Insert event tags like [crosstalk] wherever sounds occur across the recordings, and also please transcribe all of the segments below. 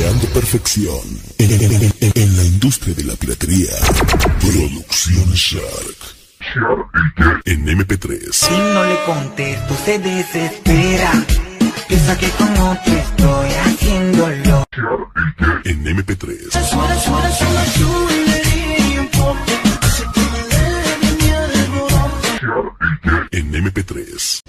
Creando perfección en, en- en- en- en la industria de la piratería. Producciones Shark. En MP3. Si no le contesto se desespera Piensa que con otro estoy haciéndolo En MP3. En MP3.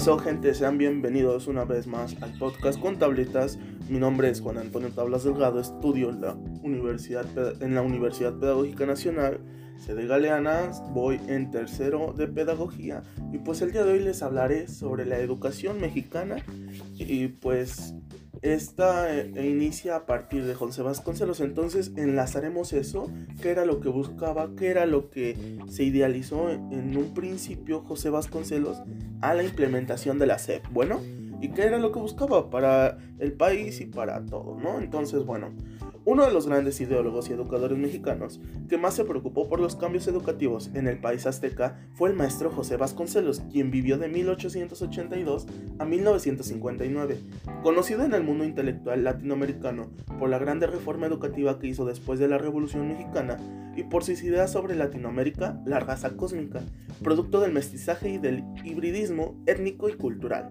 Pasó gente? Sean bienvenidos una vez más al podcast con tabletas. Mi nombre es Juan Antonio Tablas Delgado, estudio en la Universidad, en la Universidad Pedagógica Nacional, sede Galeana, voy en tercero de Pedagogía y pues el día de hoy les hablaré sobre la educación mexicana y pues esta eh, inicia a partir de José Vasconcelos, entonces enlazaremos eso, qué era lo que buscaba, qué era lo que se idealizó en en un principio José Vasconcelos a la implementación de la SEP. Bueno, ¿y qué era lo que buscaba para el país y para todo, no? Entonces, bueno, uno de los grandes ideólogos y educadores mexicanos que más se preocupó por los cambios educativos en el país azteca fue el maestro José Vasconcelos, quien vivió de 1882 a 1959. Conocido en el mundo intelectual latinoamericano por la grande reforma educativa que hizo después de la Revolución Mexicana y por sus ideas sobre Latinoamérica, la raza cósmica, producto del mestizaje y del hibridismo étnico y cultural.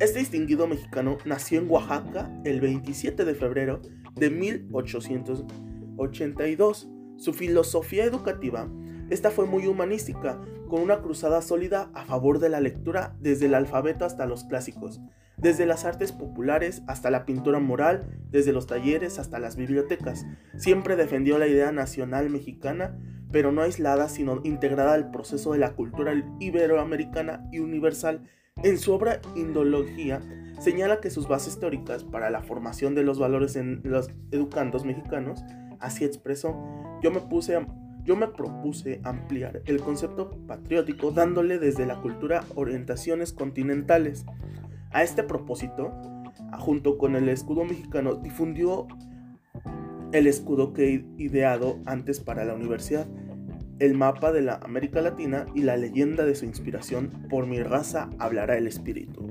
Este distinguido mexicano nació en Oaxaca el 27 de febrero de 1882. Su filosofía educativa, esta fue muy humanística, con una cruzada sólida a favor de la lectura desde el alfabeto hasta los clásicos, desde las artes populares hasta la pintura moral, desde los talleres hasta las bibliotecas. Siempre defendió la idea nacional mexicana, pero no aislada, sino integrada al proceso de la cultura iberoamericana y universal. En su obra Indología, señala que sus bases teóricas para la formación de los valores en los educandos mexicanos, así expresó, yo me puse yo me propuse ampliar el concepto patriótico dándole desde la cultura orientaciones continentales. A este propósito, junto con el escudo mexicano, difundió el escudo que he ideado antes para la universidad, el mapa de la América Latina y la leyenda de su inspiración, por mi raza hablará el espíritu.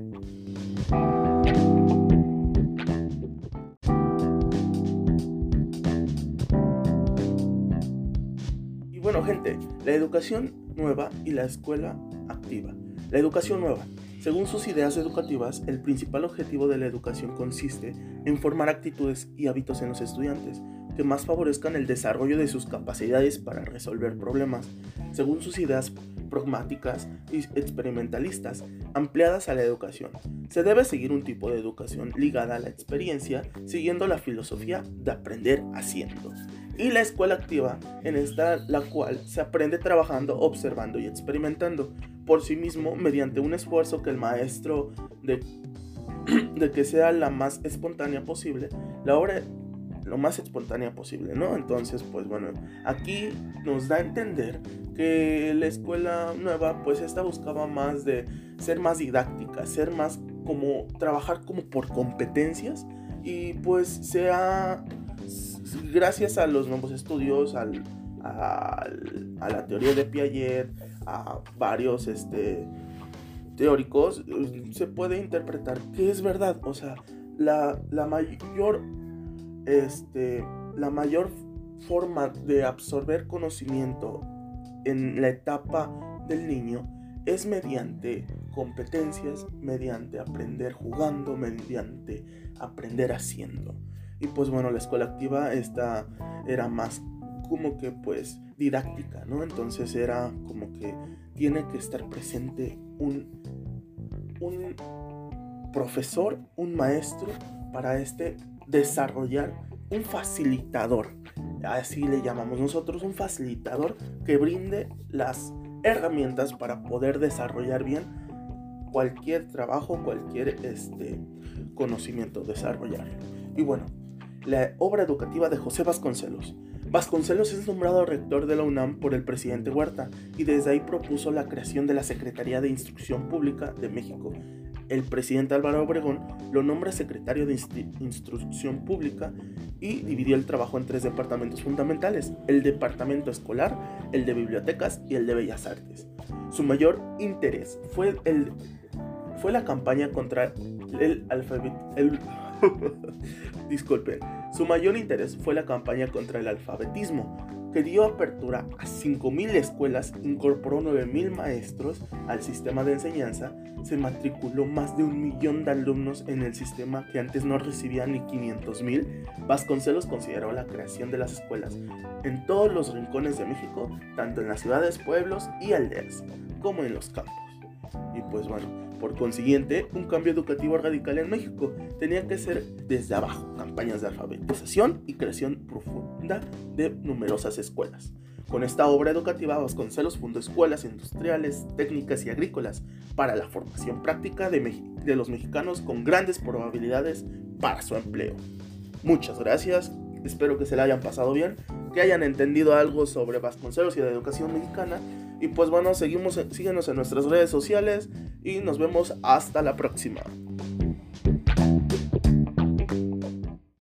Y bueno, gente, la educación nueva y la escuela activa. La educación nueva. Según sus ideas educativas, el principal objetivo de la educación consiste en formar actitudes y hábitos en los estudiantes que más favorezcan el desarrollo de sus capacidades para resolver problemas, según sus ideas pragmáticas y experimentalistas ampliadas a la educación. Se debe seguir un tipo de educación ligada a la experiencia, siguiendo la filosofía de aprender haciendo. Y la escuela activa, en esta la cual se aprende trabajando, observando y experimentando por sí mismo mediante un esfuerzo que el maestro de, [clears throat] que sea la más espontánea posible, la obra lo más espontánea posible, ¿no? Entonces, pues bueno, aquí nos da a entender que la escuela nueva, pues esta buscaba más de ser más didáctica, ser más como trabajar como por competencias y pues sea gracias a los nuevos estudios, al, al- a la teoría de Piaget, a varios este, teóricos, se puede interpretar que es verdad. O sea, la, la mayor, este, la mayor forma de absorber conocimiento en la etapa del niño es mediante competencias, mediante aprender jugando, mediante aprender haciendo. Y pues bueno, la escuela activa esta era más como que pues didáctica, ¿no? Entonces era como que tiene que estar presente un, un profesor, un maestro para este desarrollar un facilitador. Así le llamamos nosotros, un facilitador que brinde las herramientas para poder desarrollar bien cualquier trabajo, cualquier este, conocimiento, desarrollarlo. Y bueno, la obra educativa de José Vasconcelos. Vasconcelos es nombrado rector de la UNAM por el presidente Huerta y desde ahí propuso la creación de la Secretaría de Instrucción Pública de México. El presidente Álvaro Obregón lo nombra secretario de Instru- Instrucción Pública y dividió el trabajo en tres departamentos fundamentales, el departamento escolar, el de bibliotecas y el de bellas artes. Su mayor interés fue el fue la campaña contra el alfabetismo. [laughs] Disculpen, su mayor interés fue la campaña contra el alfabetismo, que dio apertura a 5.000 escuelas, incorporó 9.000 maestros al sistema de enseñanza, se matriculó más de un millón de alumnos en el sistema que antes no recibía ni 500.000. Vasconcelos consideró la creación de las escuelas en todos los rincones de México, tanto en las ciudades, pueblos y aldeas, como en los campos. Y pues bueno, por consiguiente, un cambio educativo radical en México tenía que ser desde abajo, campañas de alfabetización y creación profunda de numerosas escuelas. Con esta obra educativa, Vasconcelos fundó escuelas industriales, técnicas y agrícolas para la formación práctica de, los mexicanos con grandes probabilidades para su empleo. Muchas gracias, espero que se la hayan pasado bien, que hayan entendido algo sobre Vasconcelos y la educación mexicana y pues bueno, seguimos, síguenos en nuestras redes sociales y nos vemos hasta la próxima.